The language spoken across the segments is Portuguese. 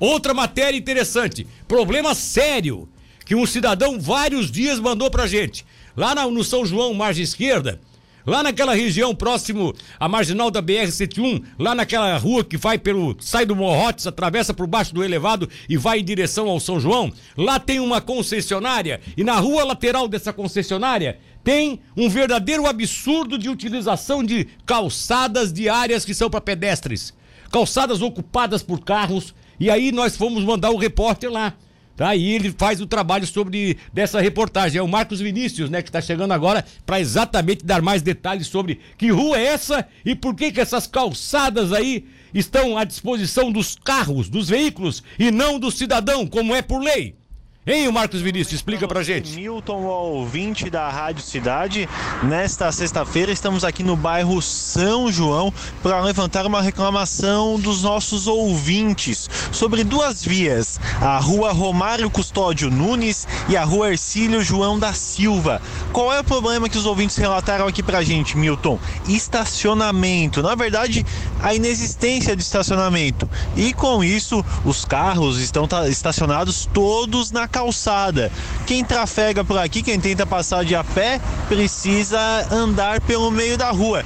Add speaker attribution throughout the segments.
Speaker 1: Outra matéria interessante, problema sério que um cidadão vários dias mandou pra gente. Lá na, no São João, margem esquerda, lá naquela região próximo à marginal da BR-101, lá naquela rua que vai pelo. sai do Morrotes, atravessa por baixo do elevado e vai em direção ao São João, lá tem uma concessionária e na rua lateral dessa concessionária tem um verdadeiro absurdo de utilização de calçadas de áreas que são para pedestres. Calçadas ocupadas por carros e aí nós fomos mandar o repórter lá. Tá? E ele faz o trabalho sobre dessa reportagem. É o Marcos Vinícius, né, que está chegando agora para exatamente dar mais detalhes sobre que rua é essa e por que que essas calçadas aí estão à disposição dos carros, dos veículos e não do cidadão, como é por lei. Hein, o Marcos Vinícius, explica pra gente.
Speaker 2: Milton, ouvinte da Rádio Cidade. Nesta sexta-feira estamos aqui no bairro São João para levantar uma reclamação dos nossos ouvintes sobre duas vias, a rua Romário Custódio Nunes e a rua Ercílio João da Silva. Qual é o problema que os ouvintes relataram aqui pra gente, Milton? Estacionamento. Na verdade, a inexistência de estacionamento. E com isso, os carros estão estacionados todos na calçada. Quem trafega por aqui, quem tenta passar de a pé, precisa andar pelo meio da rua.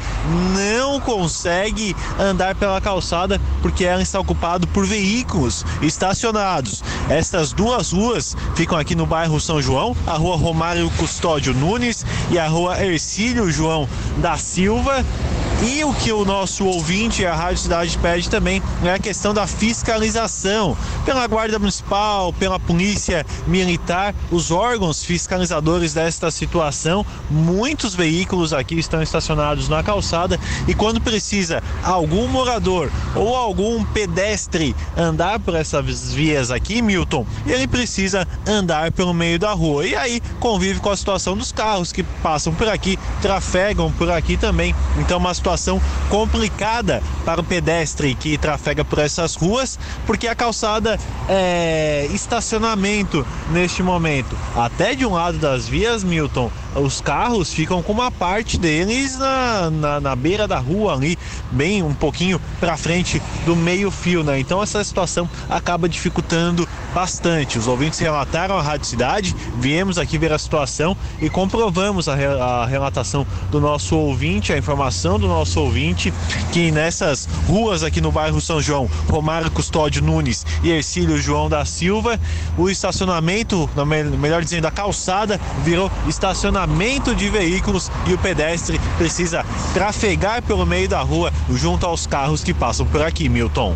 Speaker 2: Não consegue andar pela calçada porque ela está ocupada por veículos estacionados. Estas duas ruas ficam aqui no bairro São João, a rua Romário Custódio Nunes e a rua Ercílio João da Silva. E o que o nosso ouvinte, a Rádio Cidade pede também é a questão da fiscalização pela Guarda Municipal, pela Polícia Militar, os órgãos fiscalizadores desta situação. Muitos veículos aqui estão estacionados na calçada e quando precisa algum morador ou algum pedestre andar por essas vias aqui, Milton, ele precisa andar pelo meio da rua. E aí convive com a situação dos carros que passam por aqui, trafegam por aqui também. Então, uma situação complicada para o pedestre que trafega por essas ruas, porque a calçada é estacionamento neste momento. Até de um lado das vias, Milton, os carros ficam com uma parte deles na, na, na beira da rua ali, bem um pouquinho para frente do meio fio, né? Então essa situação acaba dificultando bastante. Os ouvintes relataram à Rádio Cidade, viemos aqui ver a situação e comprovamos a, a relatação do nosso ouvinte, a informação do nosso ouvinte, que nessas ruas aqui no bairro São João, Romário Custódio Nunes e Ercílio João da Silva, o estacionamento, melhor dizendo, a calçada virou estacionamento de veículos e o pedestre precisa trafegar pelo meio da rua junto aos carros que passam por aqui, Milton.